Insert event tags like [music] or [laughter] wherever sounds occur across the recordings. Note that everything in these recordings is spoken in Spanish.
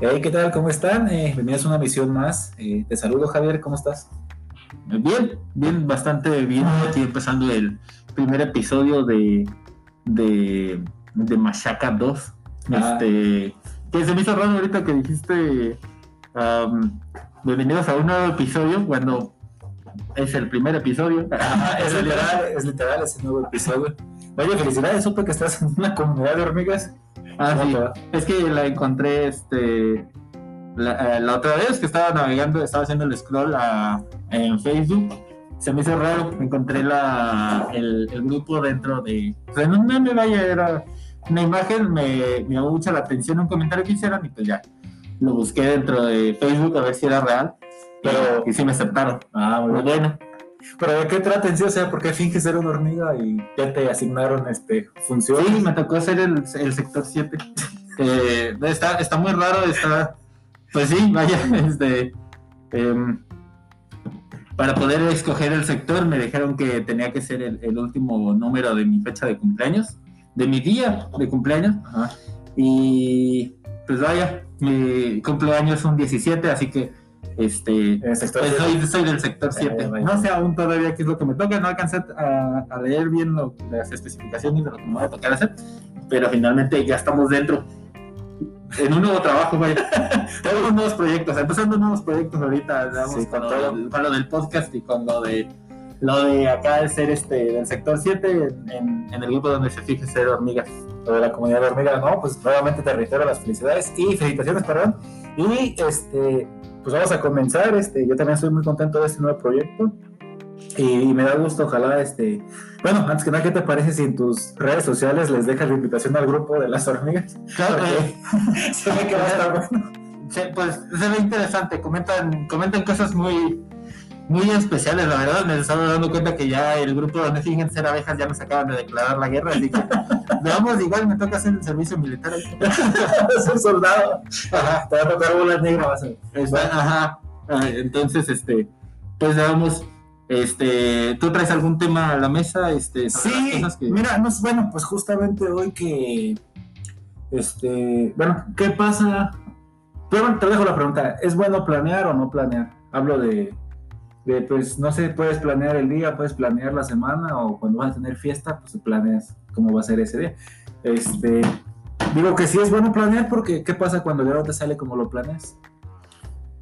Hey, ¿qué tal? ¿Cómo están? Eh, bienvenidos a una misión más. Eh, te saludo, Javier, ¿cómo estás? Bien, bien, bastante bien. Aquí empezando el primer episodio de, de, de Machaca 2. Ah. Este, que se me hizo raro ahorita que dijiste bienvenidos a un nuevo episodio cuando es el primer episodio. [laughs] Ah, es [laughs] literal, es literal ese nuevo episodio. Oye, felicidades, supe que estás en una comunidad de hormigas. Ah, ¿Cómo sí. Es que la encontré este la, eh, la otra vez que estaba navegando, estaba haciendo el scroll a- en Facebook. Se me hizo raro, encontré la, el, el grupo dentro de. O sea, no me vaya, era una imagen, me, me llamó mucho la atención un comentario que hicieron y pues ya lo busqué dentro de Facebook a ver si era real. Pero y sí me aceptaron. Ah, muy bueno. Pero ¿de qué trata en sí? O sea, ¿por qué finges ser una hormiga y ya te asignaron este, funciones? Sí, me tocó hacer el, el sector 7. [laughs] Eh, está, está muy raro, está. Pues sí, vaya, [laughs] este. em, para poder escoger el sector, me dijeron que tenía que ser el, el último número de mi fecha de cumpleaños, de mi día de cumpleaños. Ajá. Y pues vaya, mi cumpleaños es un 17, así que este. Pues soy, soy del sector 7. vaya. no sé aún todavía qué es lo que me toca. No alcancé a, a leer bien lo- las especificaciones de lo que me va a tocar hacer. Pero finalmente ya estamos dentro. En un nuevo trabajo, vaya. [laughs] Tenemos nuevos proyectos. Empezando nuevos proyectos ahorita. Andamos Sí, con, con lo todo. del, con lo del podcast y con lo de lo de acá de ser este del sector 7 en, en- en el grupo donde se fije ser hormigas. lo de la comunidad de hormigas, ¿no? Pues nuevamente te reitero las felicidades y felicitaciones, perdón. Y este, pues vamos a comenzar. Este, yo también estoy muy contento de este nuevo proyecto. Y, me da gusto, ojalá, este, bueno, antes que nada, ¿qué te parece si en tus redes sociales les dejas la invitación al grupo de las hormigas? Claro, [laughs] se que va a estar bueno. Se, pues se ve interesante, comentan, comentan cosas muy, muy especiales, la verdad, me estaba dando cuenta que ya el grupo donde fingen ser abejas ya nos acaban de declarar la guerra, así que [laughs] veamos, igual me toca hacer el servicio militar. [laughs] un soldado. Ajá, te va a tocar bolas negras, vas a ajá, entonces, este, pues veamos, este, ¿tú traes algún tema a la mesa? Este, Sí, cosas que- mira, no, bueno, pues justamente hoy que, este, bueno, ¿qué pasa? Pero te dejo la pregunta, ¿es bueno planear o no planear? Hablo de, de, pues, no sé, puedes planear el día, puedes planear la semana o cuando vas a tener fiesta, pues planeas cómo va a ser ese día. Este, digo que sí es bueno planear porque ¿qué pasa cuando ya no te sale como lo planeas?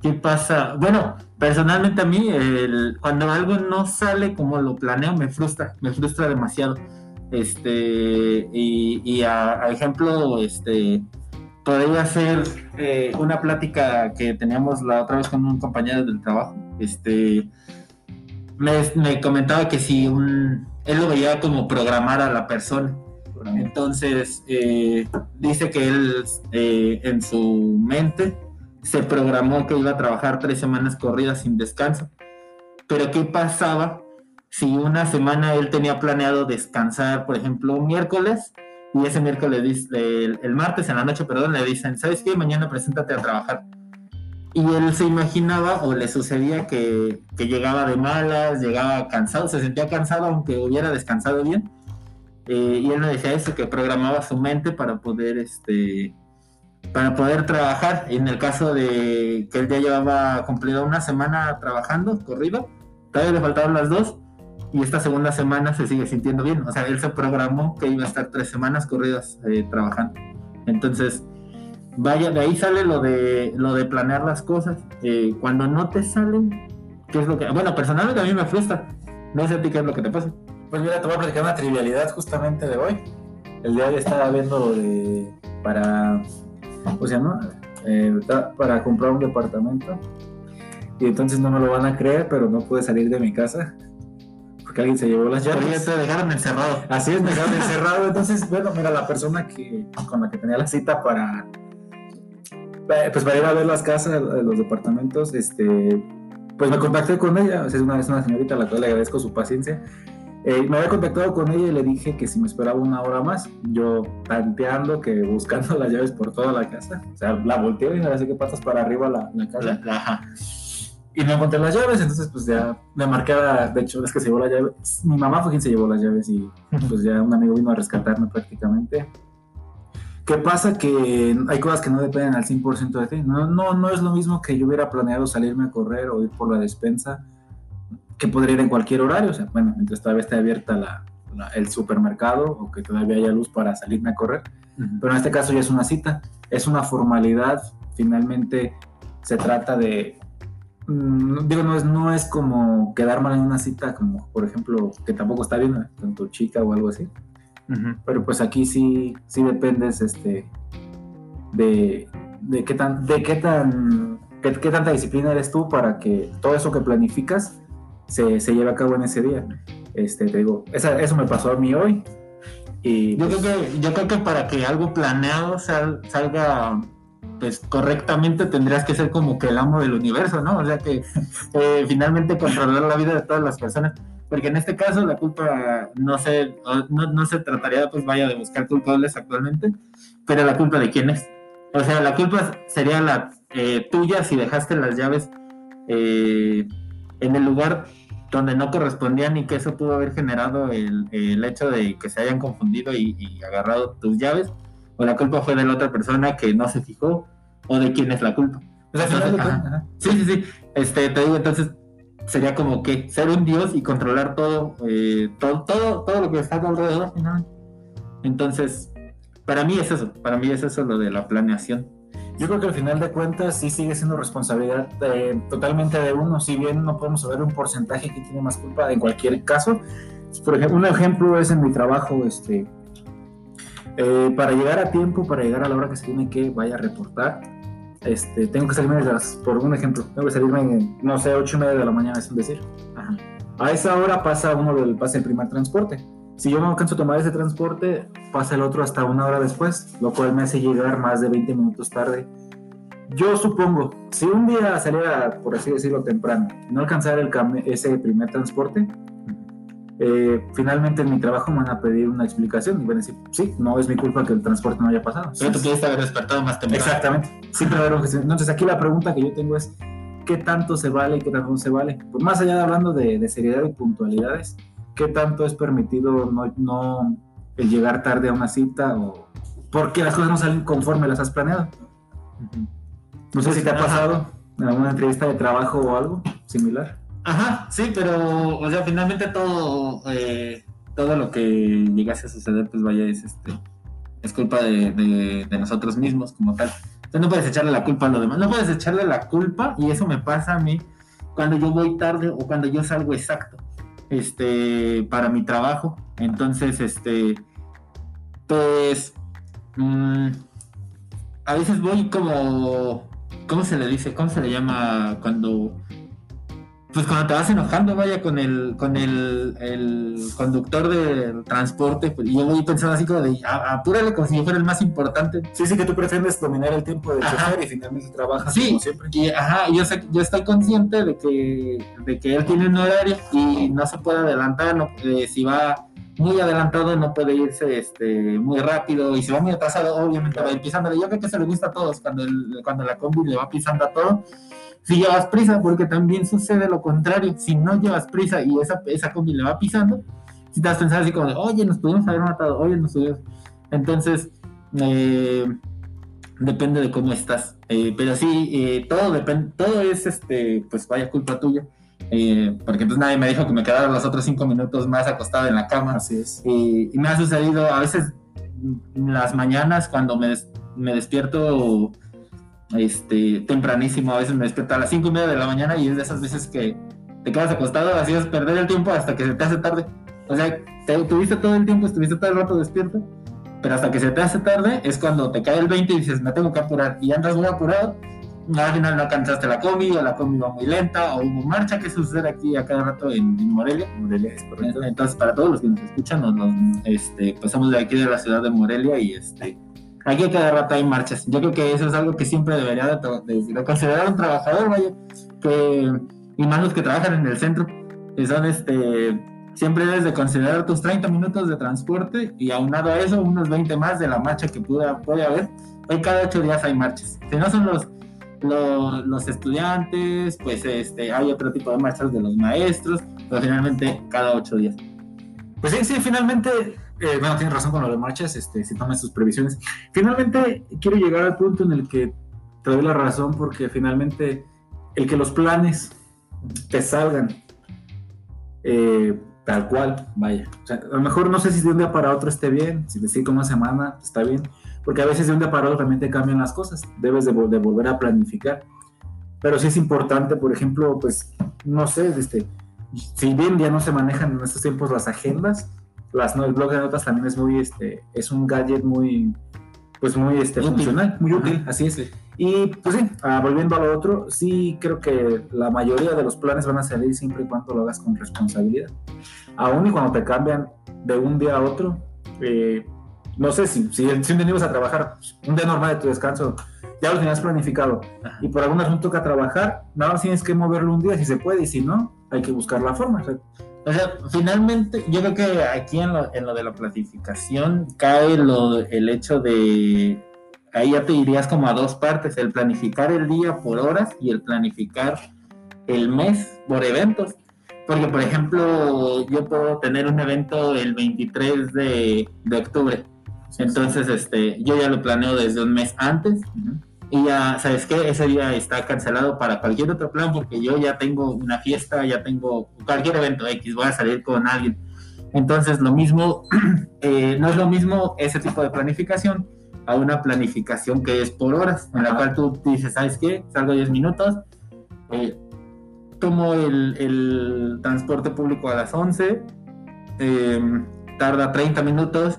¿Qué pasa? Bueno, personalmente a mí, cuando algo no sale como lo planeo, me frustra, me frustra demasiado. Este, y, a ejemplo, este, podría ser eh, una plática que teníamos la otra vez con un compañero del trabajo. Este, me, me comentaba que si un, él lo veía como programar a la persona. Entonces, eh, dice que él eh, en su mente se programó que iba a trabajar tres semanas corridas sin descanso. Pero ¿qué pasaba si una semana él tenía planeado descansar, por ejemplo, miércoles, y ese miércoles, dis- el, el martes en la noche, perdón, le dicen, ¿sabes qué? Mañana preséntate a trabajar. Y él se imaginaba o le sucedía que, que llegaba de malas, llegaba cansado, se sentía cansado aunque hubiera descansado bien. Eh, y él me decía eso, que programaba su mente para poder, este, para poder trabajar. En el caso de que él ya llevaba cumplida una semana trabajando, corrido, todavía le faltaban las dos, y esta segunda semana se sigue sintiendo bien. O sea, él se programó que iba a estar tres semanas corridas eh, trabajando. Entonces, vaya, de ahí sale lo de, lo de planear las cosas. Eh, cuando no te salen, ¿qué es lo que...? Bueno, personalmente a mí me frustra. No sé a ti qué es lo que te pasa. Pues mira, te voy a platicar una trivialidad justamente de hoy. El día de hoy estaba viendo de, para, ¿cómo se llama? Eh, ta- para comprar un departamento. Y entonces no me lo van a creer, pero no pude salir de mi casa. Porque alguien se llevó las llaves. te dejaron encerrado. Así es, me quedaron encerrado. Entonces, bueno, mira, la persona que, con la que tenía la cita para, eh, pues para ir a ver las casas, eh, los departamentos, este, pues me contacté con ella. Es una, es una señorita a la cual le agradezco su paciencia. Eh, me había contactado con ella y le dije que si me esperaba una hora más, yo tanteando que buscando [laughs] las llaves por toda la casa. O sea, la volteé y ahora sé que patas para arriba la, la casa. La- la- ajá. Y no encontré las llaves, entonces pues ya me marqué, a- de hecho es que se llevó las llaves, mi mamá fue quien se llevó las llaves y pues ya un amigo vino a rescatarme prácticamente. ¿Qué pasa? Que hay cosas que no dependen al 100% de ti. No, no, no es lo mismo que yo hubiera planeado salirme a correr o ir por la despensa, que podría ir en cualquier horario. O sea, bueno, mientras todavía esté abierta la, el supermercado o que todavía haya luz para salirme a correr. Pero en este caso ya es una cita, es una formalidad. Finalmente se trata de Mm, digo, no es, no es como quedar mal en una cita, como por ejemplo, que tampoco está bien con tu chica o algo así. Pero pues aquí sí, sí dependes este, de, de qué tan, de qué tan, qué, tanta disciplina eres tú para que todo eso que planificas se, se lleve a cabo en ese día. Este, te digo, eso me pasó a mí hoy. Y, yo, creo que, yo creo que para que algo planeado salga pues correctamente tendrías que ser como que el amo del universo, ¿no? O sea que eh, finalmente controlar la vida de todas las personas. Porque en este caso la culpa no se, no, se trataría, pues vaya, de buscar culpables actualmente, pero la culpa de quién es. O sea, la culpa sería la eh, tuya si dejaste las llaves eh, en el lugar donde no correspondían y que eso pudo haber generado el, hecho de que se hayan confundido y, y, agarrado tus llaves, o la culpa fue de la otra persona que no se fijó o de quién es la culpa. sí, sí, sí. Este, te digo, entonces sería como que ser un dios y controlar todo, eh, todo, todo, todo lo que está alrededor. Entonces, para mí es eso, para mí es eso lo de la planeación. Yo creo que al final de cuentas sí sigue siendo responsabilidad totalmente de uno, si bien no podemos saber un porcentaje que tiene más culpa en cualquier caso. Por ejemplo, un ejemplo es en mi trabajo, este, eh, para llegar a tiempo, para llegar a la hora que se tiene que vaya a reportar, este, tengo que salirme de las, por un ejemplo, tengo que salirme en, no sé, ocho y media de la mañana, es un decir. A esa hora pasa uno del, pasa el primer transporte. Si yo no alcanzo a tomar ese transporte, pasa el otro hasta una hora después, lo cual me hace llegar más de 20 minutos tarde. Yo supongo, si un día saliera, por así decirlo, temprano, no alcanzar el ese primer transporte, eh, finalmente en mi trabajo me van a pedir una explicación y van a decir, sí, no es mi culpa que el transporte no haya pasado. Pero tú pudiste haber despertado más temprano. Exactamente. Entonces aquí la pregunta que yo tengo es, ¿qué tanto se vale y qué tanto no se vale? Pues más allá de hablando de, seriedad y puntualidades, ¿qué tanto es permitido no, no el llegar tarde a una cita o porque las cosas no salen conforme las has planeado? No sé si te ha pasado en alguna entrevista de trabajo o algo similar. Ajá, sí, pero, o sea, finalmente todo, eh, todo lo que llegase a suceder, pues vaya, es este, es culpa de, nosotros mismos como tal. Entonces no puedes echarle la culpa a lo demás, no puedes echarle la culpa, y eso me pasa a mí cuando yo voy tarde o cuando yo salgo exacto, este, para mi trabajo. Entonces, este, pues, mm, a veces voy como, ¿cómo se le dice? ¿Cómo se le llama cuando pues cuando te vas enojando, vaya, con el, con el, el conductor del transporte, pues, y yo voy pensando así como de, apúrale como si yo fuera el más importante. Sí, sí, que tú pretendes dominar el tiempo del chofer y finalmente trabajas sí, como siempre. Y, ajá, yo, sé, yo estoy consciente de que, de que él tiene un horario y no se puede adelantar, no, eh, si va muy adelantado no puede irse este, muy rápido y si va muy atrasado obviamente va a ir pisándole. Yo creo que se le gusta a todos cuando, el, cuando la combi le va pisando a todo si llevas prisa, porque también sucede lo contrario, si no llevas prisa y esa, esa combi le va pisando, si te vas a pensar así como de, oye, nos pudimos haber matado, oye, nos pudimos. Entonces, eh, depende de cómo estás. Eh, pero sí, eh, todo depende, todo es, este, pues vaya culpa tuya. porque pues nadie me dijo que me quedara los otros cinco minutos más acostado en la cama. Así es. y me ha sucedido a veces en las mañanas cuando me, me despierto este, tempranísimo, a veces me despierto a las cinco y media de la mañana y es de esas veces que te quedas acostado, así es perder el tiempo hasta que se te hace tarde. O sea, te, tuviste todo el tiempo, estuviste todo el rato despierto, pero hasta que se te hace tarde es cuando te cae el 20 y dices, me tengo que apurar, y andas muy apurado, al final no alcanzaste la combi, o la combi va muy lenta, o hubo marcha, que sucede aquí a cada rato en, Morelia. Morelia es correcto. Entonces, para todos los que nos escuchan, nos, este, pasamos de aquí de la ciudad de Morelia y este Aquí cada rato hay marchas. Yo creo que eso es algo que siempre debería de, considerar un trabajador, vaya, que, y más los que trabajan en el centro, que son este, siempre debes de considerar tus 30 minutos de transporte y aunado a eso unos 20 más de la marcha que pueda, puede haber. Hoy cada 8 días hay marchas. Si no son los, los, los, estudiantes, pues este, hay otro tipo de marchas de los maestros, pero finalmente cada 8 días. Pues sí, sí, finalmente eh, bueno, tienes razón con lo de marchas, este, si tomas tus previsiones. Finalmente, quiero llegar al punto en el que te doy la razón, porque finalmente el que los planes te salgan eh, tal cual, vaya. O sea, a lo mejor no sé si de un día para otro esté bien, si decir como una semana está bien, porque a veces de un día para otro también te cambian las cosas, debes de, de volver a planificar. Pero sí es importante, por ejemplo, pues, no sé, este, si bien ya no se manejan en estos tiempos las agendas, las, no, el blog de notas también es muy, este, es un gadget muy, pues muy este, funcional, muy útil, así es. Y pues sí, ah, volviendo a lo otro, sí creo que la mayoría de los planes van a salir siempre y cuando lo hagas con responsabilidad. Aún y cuando te cambian de un día a otro, eh, no sé si, si, si un día ibas a trabajar, pues, un día normal de tu descanso, ya lo tenías planificado y por alguna razón toca trabajar, nada más tienes que moverlo un día si se puede y si no, hay que buscar la forma. O sea, finalmente, yo creo que aquí en lo, en lo de la planificación cae lo, el hecho de, ahí ya te irías como a dos partes, el planificar el día por horas y el planificar el mes por eventos. Porque, por ejemplo, yo puedo tener un evento el 23 de, de octubre. Entonces, este, yo ya lo planeo desde un mes antes. Y ya, ¿sabes qué? Ese día está cancelado para cualquier otro plan porque yo ya tengo una fiesta, ya tengo cualquier evento X, voy a salir con alguien. Entonces, lo mismo, [clears throat] eh, no es lo mismo ese tipo de planificación a una planificación que es por horas, en la cual tú dices, ¿sabes qué? Salgo 10 minutos, eh, tomo el, el, transporte público a las 11, eh, tarda 30 minutos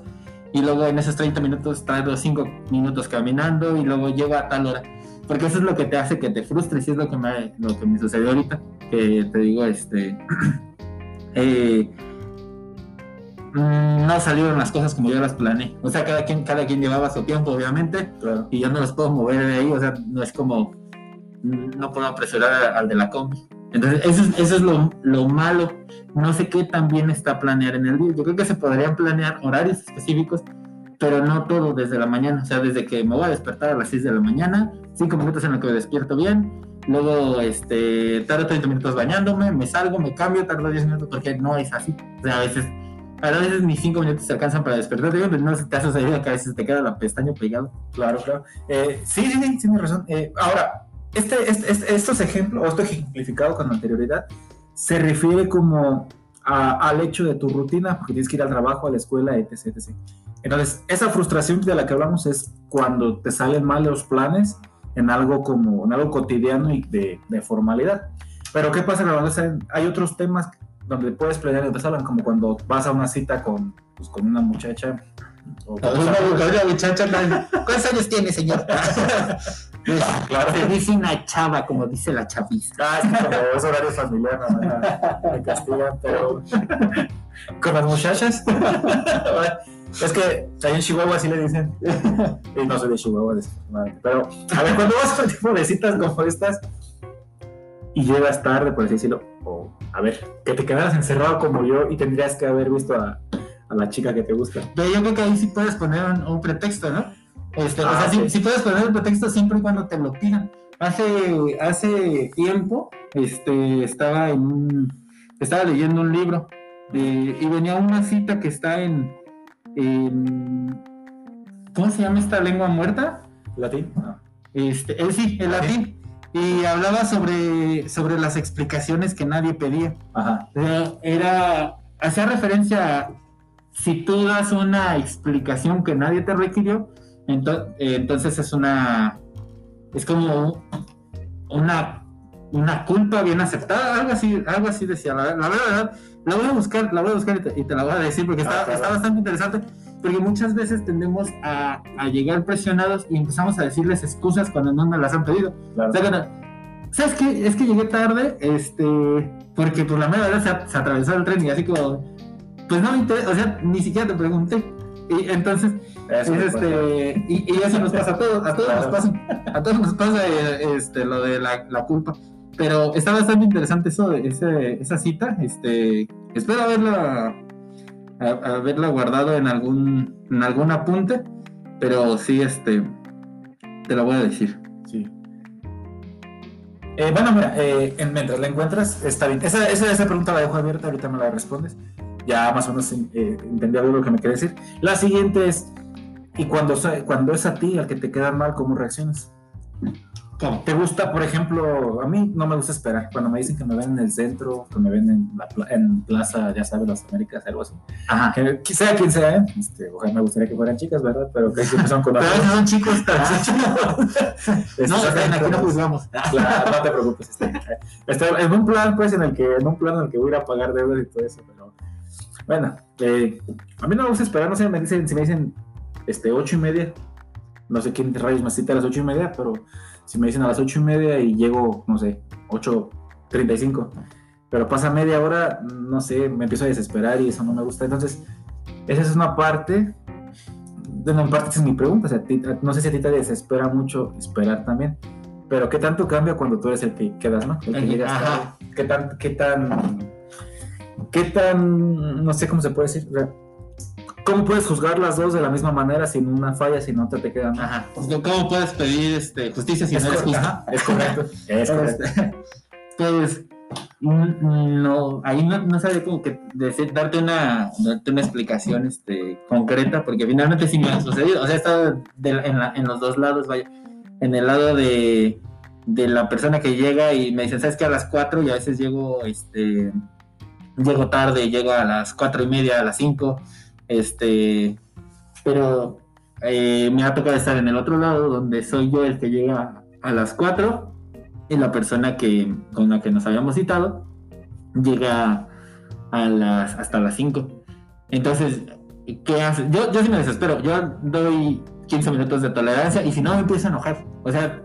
y luego en esos 30 minutos tardo 5 minutos caminando y luego llego a tal hora. Porque eso es lo que te hace que te frustres y es lo que me, lo que me sucedió ahorita, que te digo, este... [clears throat] eh, mm, no salieron las cosas como yo las planeé. O sea, cada quien, cada quien llevaba su tiempo, obviamente, Claro. y yo no los puedo mover de ahí, o sea, no es como, mm, no puedo apresurar al de la combi. Entonces, eso es, eso es lo, lo malo. No sé qué tan bien está planear en el día. Yo creo que se podrían planear horarios específicos, pero no todo desde la mañana. O sea, desde que me voy a despertar a las 6 de la mañana, 5 minutos en los que me despierto bien, luego este, tardo 30 minutos bañándome, me salgo, me cambio, tardo 10 minutos, porque no es así. O sea, a veces, a veces ni 5 minutos se alcanzan para despertar. Digo, no si te ha sucedido que a veces te queda la pestaña pegado. Claro, claro. Eh, sí, sí, sí, tienes razón. Eh, ahora, este, este- estos ejemplos, o esto ejemplificado con anterioridad, se refiere como a- al hecho de tu rutina, porque tienes que ir al trabajo, a la escuela, etc, etc. Entonces, esa frustración de la que hablamos es cuando te salen mal los planes en algo como, en algo cotidiano y de, de formalidad. Pero, ¿qué pasa cuando salen- hay otros temas donde puedes planear y te salgan, como cuando vas a una cita con, pues, con una muchacha? o con Una muchacha, ¿cuántos años tiene, señor? [laughs] [laughs] Claro. Se dice una chava, como dice la chaviza. Ah, es que como es horario familiar, no me, castigan, pero [laughs] con las muchachas. es que ahí en Chihuahua sí le dicen. Y no soy de Chihuahua. Pero, a ver, cuando vas a tipo de citas como estas y llegas tarde, por así decirlo, o a ver, que te quedaras encerrado como yo y tendrías que haber visto a, a la chica que te gusta. Pero yo creo que ahí sí puedes poner un, un pretexto, ¿no? Este, o Ah, sea, sí, sí. sí puedes poner un pretexto siempre y cuando te lo pidan. Hace, hace tiempo este, estaba, en un- estaba leyendo un libro de- y venía una cita que está en, en- ¿Cómo se llama esta lengua muerta? ¿Latín? No. Este, eh, sí, el latín. Y hablaba sobre, sobre las explicaciones que nadie pedía. Ajá. Era, hacía referencia a si tú das una explicación que nadie te requirió, ento- eh, entonces es una, es como una, una culpa bien aceptada, algo así, algo así decía. La, la verdad, la voy a buscar, la voy a buscar y te, y te la voy a decir porque está, Ah, está bastante interesante. Porque muchas veces tendemos a, a llegar presionados y empezamos a decirles excusas cuando no nos las han pedido. Claro. O sea, cuando, ¿sabes qué? Es que llegué tarde, este, porque por la mera verdad se, se atravesó el tren y así como, pues no me interesa, o sea, ni siquiera te pregunté. Y entonces, es me este, y, y eso nos pasa a todos, a todos Claro. nos pasa, a todos nos pasa eh, este, lo de la, la culpa. Pero está bastante interesante eso, ese, esa cita, este, espero haberla, a- haberla guardado en algún, en algún apunte, pero sí, este, te la voy a decir. Sí. Eh, bueno, mira, eh, en- mientras la encuentras, está bien. Esa, esa, esa pregunta la dejo abierta, ahorita me la respondes. ya más o menos eh, entendí algo lo que me quería decir. La siguiente es, y cuando, cuando es a ti al que te queda mal, ¿cómo reaccionas? ¿Te gusta, por ejemplo, a mí no me gusta esperar, cuando me dicen que me ven en el centro, que me ven en, la en Plaza, ya sabes, las Américas, algo así. Ajá. Que, sea quien sea, ¿eh? este, ojalá me gustaría que fueran chicas, ¿verdad? Pero que siempre son con [laughs] Pero son chicos, este, no, [laughs] aquí no juzgamos. [laughs] Claro, no te preocupes. Este, este, en un plan, pues, en el que, en un plan en el que voy a ir a pagar deudas y todo eso, pero bueno, eh, a mí no me gusta esperar, no sé, me dicen, si me dicen, este, ocho y media, no sé quién rayos me cita a las ocho y media, pero si me dicen a las ocho y media y llego, no sé, 8.35, pero pasa media hora, no sé, me empiezo a desesperar y eso no me gusta. Entonces, esa es una parte, de una parte es mi pregunta, o sea, no sé si a ti te desespera mucho esperar también, pero ¿qué tanto cambia cuando tú eres el que quedas, no? El que llegas ¿Qué tan, qué tan, qué tan, no sé cómo se puede decir, ¿Cómo puedes juzgar las dos de la misma manera sin una falla, si no te, quedan? Ajá. Pues, ¿Cómo puedes pedir este, justicia si no eres justo? es correcto. [laughs] es correcto. pues, no, ahí no, no sabía como que decir, darte una, darte una explicación este, concreta, porque finalmente sí me ha sucedido. O sea, he estado en, la, en los dos lados, vaya. En el lado de, de la persona que llega y me dice, ¿sabes que A las cuatro y a veces llego, este, llego tarde, llego a las cuatro y media, a las cinco este, pero eh, me ha tocado estar en el otro lado, donde soy yo el que llega a las 4 y la persona que, con la que nos habíamos citado llega a las, hasta las 5. Entonces, ¿qué hace? Yo, yo sí me desespero, yo doy 15 minutos de tolerancia y si no me empiezo a enojar. O sea,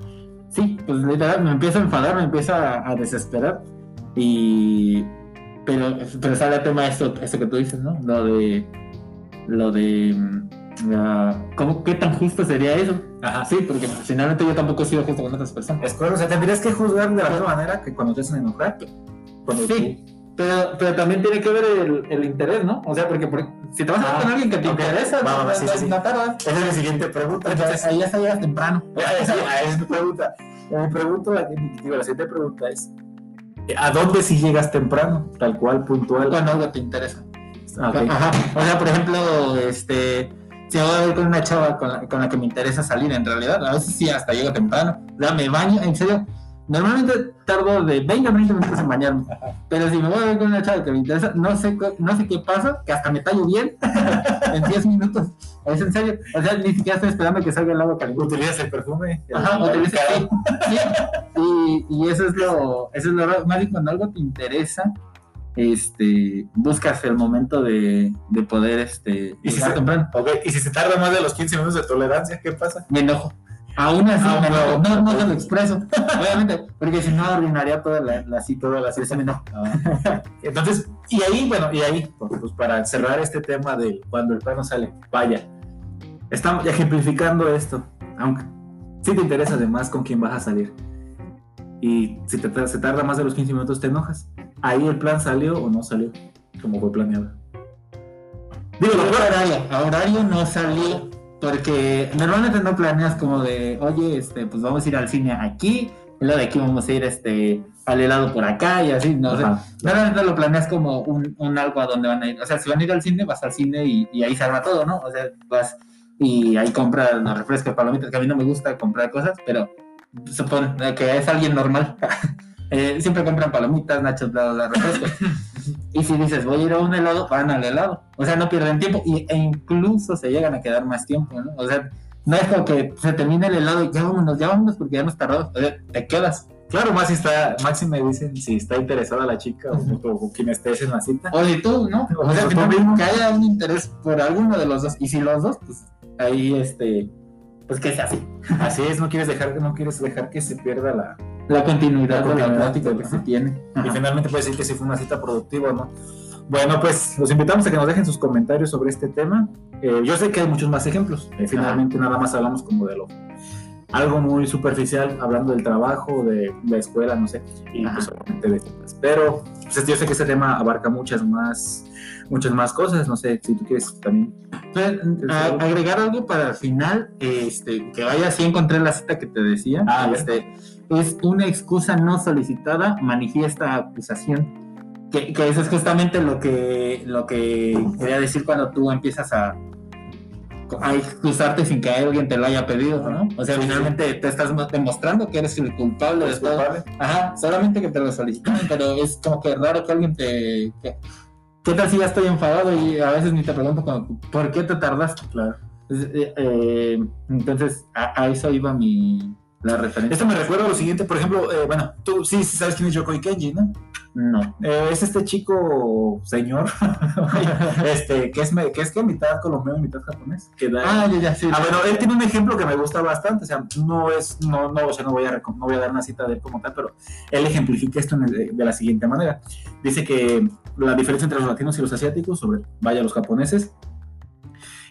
sí, pues literal, me empiezo a enfadar, me empiezo a, a desesperar y... Pero, pero sale el tema esto, esto que tú dices, ¿no? Lo de lo de mm, ¿cómo, qué tan justo sería eso. Ajá. Sí, porque finalmente yo tampoco he sido justo con otras personas. Es claro, o sea, tendrías que juzgar de la misma manera que cuando te hacen enojar. Cuando sí, pero, pero también tiene que ver el, el interés, ¿no? O sea, porque, si te vas a ver con ah, alguien que te interesa, va, va, sí, sí, Esa es mi siguiente pregunta. Entonces, ahí ya llegas temprano. [laughs] esa, es mi pregunta. Mi pregunta, la, la siguiente pregunta es, ¿a dónde si llegas temprano? Tal cual, puntual. Cuando algo te interesa. O sea, por ejemplo, este, si voy a ver con una chava con la, con la, que me interesa salir, en realidad, a veces sí, hasta llego temprano, ya me baño, en serio, normalmente tardo de 20 a 20 minutos en bañarme, pero si me voy a ver con una chava que me interesa, no sé, no sé qué pasa, que hasta me tallo bien [laughs] en 10 minutos, es en serio, o sea, ni siquiera estoy esperando que salga el agua caliente. Utilizas el perfume. Ajá, utilizas el y, y eso es lo, eso es lo raro, más bien cuando algo te interesa, este, buscas el momento de, de poder este, ¿Y si, se, y si se tarda más de los 15 minutos de tolerancia, ¿qué pasa? Me enojo. Aún así, ah, no, no, no, lo expreso, obviamente, porque si no arruinaría toda la, la cita, toda la me enojo. Ah. Entonces, y ahí, bueno, y ahí, pues para cerrar este tema de cuando el plano sale, vaya, estamos ejemplificando esto, aunque si te interesa además con quién vas a salir y si te, se tarda más de los 15 minutos te enojas. Ahí el plan salió o no salió como fue planeado. Digo, lo horario, a horario no salió porque normalmente no planeas como de, oye, este, pues vamos a ir al cine aquí, y luego de aquí vamos a ir este, al helado por acá y así, no normalmente lo planeas como un, un, algo a donde van a ir. O sea, si van a ir al cine, vas al cine y, y ahí se arma todo, ¿no? O sea, vas y ahí compras los refrescos, palomitas, que a mí no me gusta comprar cosas, pero supone que es alguien normal. [laughs] Eh, siempre compran palomitas, nachos, bla, bla, refrescos. [laughs] y si dices, voy a ir a un helado, van al helado. O sea, no pierden tiempo y, e incluso se llegan a quedar más tiempo, ¿no? O sea, no es como que se termine el helado y ya vámonos, ya vámonos porque ya nos tardó. O sea, te quedas. Claro, más si está, Maxi me dicen si está interesada la chica o, quien estés en la cita. O si tú, ¿no? O, sea, que, haya un interés por alguno de los dos. Y si los dos, pues ahí este pues que es así. Así es, no quieres dejar, no quieres dejar que se pierda la, la continuidad, de la plática que se tiene. Y finalmente puede decir que sí fue una cita productiva, ¿no? Bueno, pues los invitamos a que nos dejen sus comentarios sobre este tema. Eh, yo sé que hay muchos más ejemplos. Eh, finalmente nada más hablamos como de lo algo muy superficial, hablando del trabajo, de la escuela, no sé, y pues de Pero pues, yo sé que este tema abarca muchas más, muchas más cosas, no sé si tú quieres también. agregar algo para el final, este, que vaya así encontré la cita que te decía. Ah, este, es una excusa no solicitada, manifiesta acusación. Que, que eso es justamente lo que, lo que quería decir cuando tú empiezas a, a excusarte sin que alguien te lo haya pedido, ¿no? O sea, Sí, finalmente te estás demostrando que eres el culpable de todo. culpable. Ajá, solamente que te lo solicitan, pero es como que raro que alguien te... que- ¿Qué tal si ya estoy enfadado y a veces ni te pregunto como, ¿por qué te tardaste? Claro. Es- eh, eh, entonces, a, a eso iba mi... La referencia. Esto me recuerda a lo siguiente, por ejemplo, eh, bueno, tú sí sabes quién es Yokoi Kenji, ¿no? No. Eh, es este chico señor, [laughs] este, que es, que es que mitad colombiano y mitad japonés. Que da, Ah, ya, ya, sí. Ah, bueno, él tiene un ejemplo que me gusta bastante, o sea, no es, no, no, o sea, no voy a, no voy a dar una cita de él como tal, pero él ejemplifica esto el- de la siguiente manera. Dice que la diferencia entre los latinos y los asiáticos, sobre, vaya, los japoneses,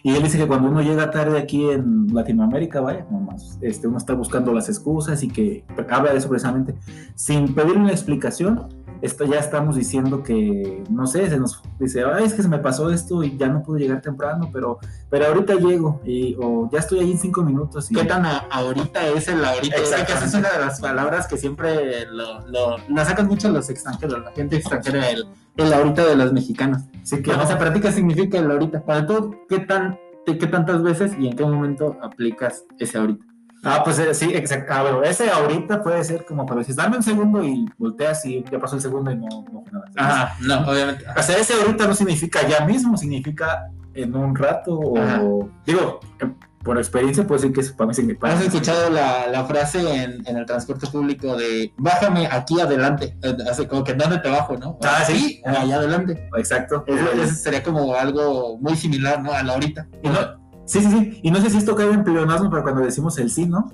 y él dice que cuando uno llega tarde aquí en Latinoamérica, vaya, nomás, este, uno está buscando las excusas y que habla de eso precisamente, sin pedir una explicación, esto ya estamos diciendo que, no sé, se nos dice, Ay, es que se me pasó esto y ya no pude llegar temprano, pero pero ahorita llego y, o ya estoy ahí en cinco minutos. Y, ¿Qué tan a- ahorita es el ahorita? Que esa es una de las palabras que siempre lo, lo, la sacan mucho los extranjeros, la gente extranjera, el, el ahorita de los mexicanos. Sí, Que o sea, para ti, ¿qué significa el ahorita? Para tú, ¿qué, tan, ¿qué tantas veces y en qué momento aplicas ese ahorita? Ah, pues eh, sí, exacto. Ah, bueno, ese ahorita puede ser como cuando dices, dame un segundo y volteas y ya pasó el segundo y no, no nada. Ajá, no, obviamente. O sea, ese ahorita no significa ya mismo, significa en un rato Ajá. o... Digo, eh, por experiencia puedo decir que es para mí significa... ¿Has escuchado la, la frase en, en el transporte público de bájame aquí adelante? Eh, Hace como que ¿dónde te bajo, no? Ah, sí. allá adelante. Exacto. Eso, eso sería como algo muy similar, ¿no? A la ahorita. Y no- sí, sí, sí. Y no sé si esto cae en pleonasmo, pero cuando decimos el sí, ¿no?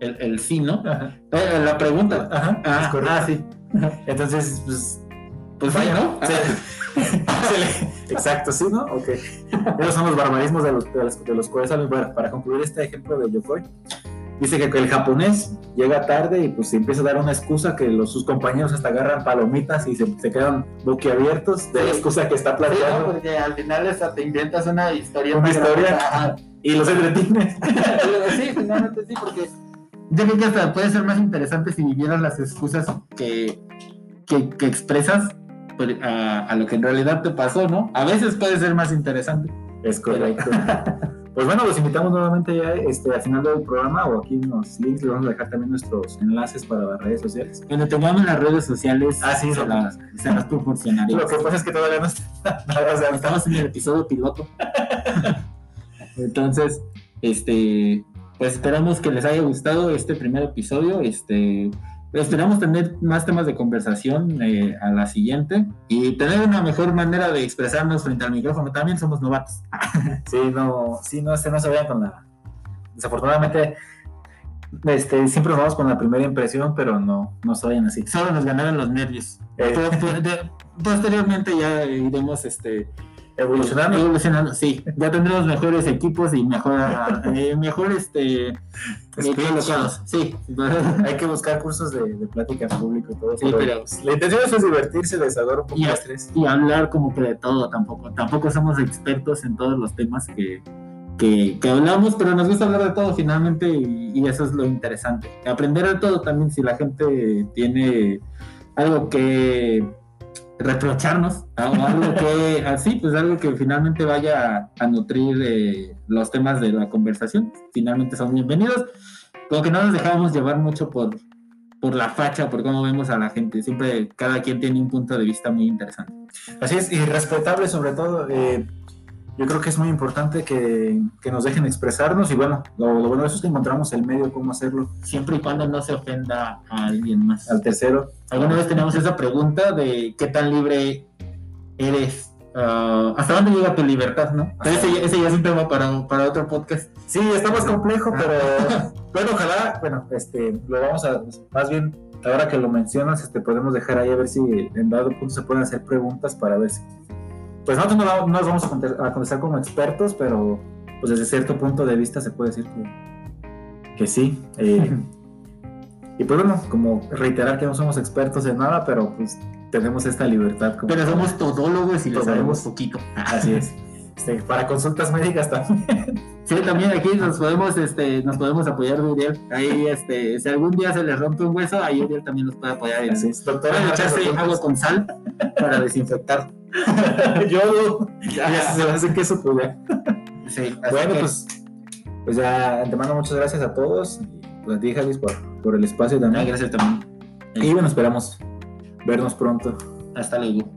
El, el sí, ¿no? Ajá. Eh, la pregunta. Ajá. Ah, es correcto. ah, sí. Entonces, pues Pues Vaya, ¿no? Sí. [laughs] Se le- Exacto, sí, ¿no? Ok. Esos son los barbarismos de los, de los, de los cuales. Bueno, para concluir este ejemplo de Yokoi, dice que el japonés llega tarde y pues se empieza a dar una excusa que los, sus compañeros hasta agarran palomitas y se, se quedan boquiabiertos de la Sí. excusa que está Sí, ¿no? planteando porque al final esa te inventas una historia. Una historia. Y los entretienes. [laughs] sí, finalmente sí, porque yo creo que hasta puede ser más interesante si vivieras las excusas que, que, que expresas a, a lo que en realidad te pasó, ¿no? A veces puede ser más interesante. Es correcto. [laughs] Pues bueno, los invitamos nuevamente ya este, al final del programa o aquí en los links les vamos a dejar también nuestros enlaces para las redes sociales. Cuando tengamos las redes sociales, Ah, sí, se, las, se las proporcionaré. Lo que pasa es que todavía no está [laughs] o sea, Estamos en el episodio piloto. [laughs] Entonces, este, pues esperamos que les haya gustado este primer episodio. Este, esperamos tener más temas de conversación eh, a la siguiente y tener una mejor manera de expresarnos frente al micrófono. También somos novatos. [laughs] Sí, no, sí, no, se vayan con la. Desafortunadamente, este, siempre nos vamos con la primera impresión, pero no, no se vayan así. Solo nos ganaron los nervios. Eh. Pero, pues, posteriormente ya iremos este, Evolucionando. evolucionando. Sí, ya tendremos mejores equipos y mejor, [laughs] eh, mejor este, colocados. Sí, [laughs] Hay que buscar cursos de, de plática en público y todo. Sí, pero- la intención es divertirse, desahogar un poco Y- estrés. y hablar como que de todo tampoco. Tampoco somos expertos en todos los temas que, que, que hablamos, pero nos gusta hablar de todo finalmente y, y eso es lo interesante. Aprender de todo también si la gente tiene algo que reprocharnos algo que [laughs] así pues algo que finalmente vaya a, a nutrir eh, los temas de la conversación. Finalmente son bienvenidos. Como que no nos dejamos llevar mucho por por la facha por cómo vemos a la gente. Siempre cada quien tiene un punto de vista muy interesante. Así es, y respetable sobre todo. eh, yo creo que es muy importante que, que nos dejen expresarnos y bueno, lo, lo bueno de eso es que encontramos el medio cómo hacerlo siempre y cuando no se ofenda a alguien más. al tercero. Alguna vez teníamos esa pregunta de qué tan libre eres, ah, hasta dónde llega tu libertad, ¿no? Pero ese, ya- ese ya es un tema para, para otro podcast. Sí, está más complejo, pero [laughs] bueno, ojalá, bueno, este, lo vamos a, más bien, ahora que lo mencionas, este, podemos dejar ahí a ver si en dado punto se pueden hacer preguntas para ver si, pues nosotros no, no nos vamos a conte- a contestar como expertos, pero pues desde cierto punto de vista se puede decir que, que sí. eh, [laughs] y pues bueno, como reiterar que no somos expertos en nada, pero pues tenemos esta libertad. Como, Pero somos todólogos y Todólogos. sabemos poquito. Así es. [laughs] Este, para consultas médicas también. Sí, también aquí nos podemos, este, nos podemos apoyar de Uriel. Ahí, este, si algún día se le rompe un hueso, ahí Uriel también nos puede apoyar. Así es, doctora. Muchas echarse agua con sal para desinfectar. [laughs] Yo, ya se me hace que eso pude. Sí, Bueno, que- pues, pues ya te mando muchas gracias a todos. Y pues a ti, Javis, por, por el espacio Ah, también. gracias también. Y bueno, esperamos vernos pronto. Hasta luego.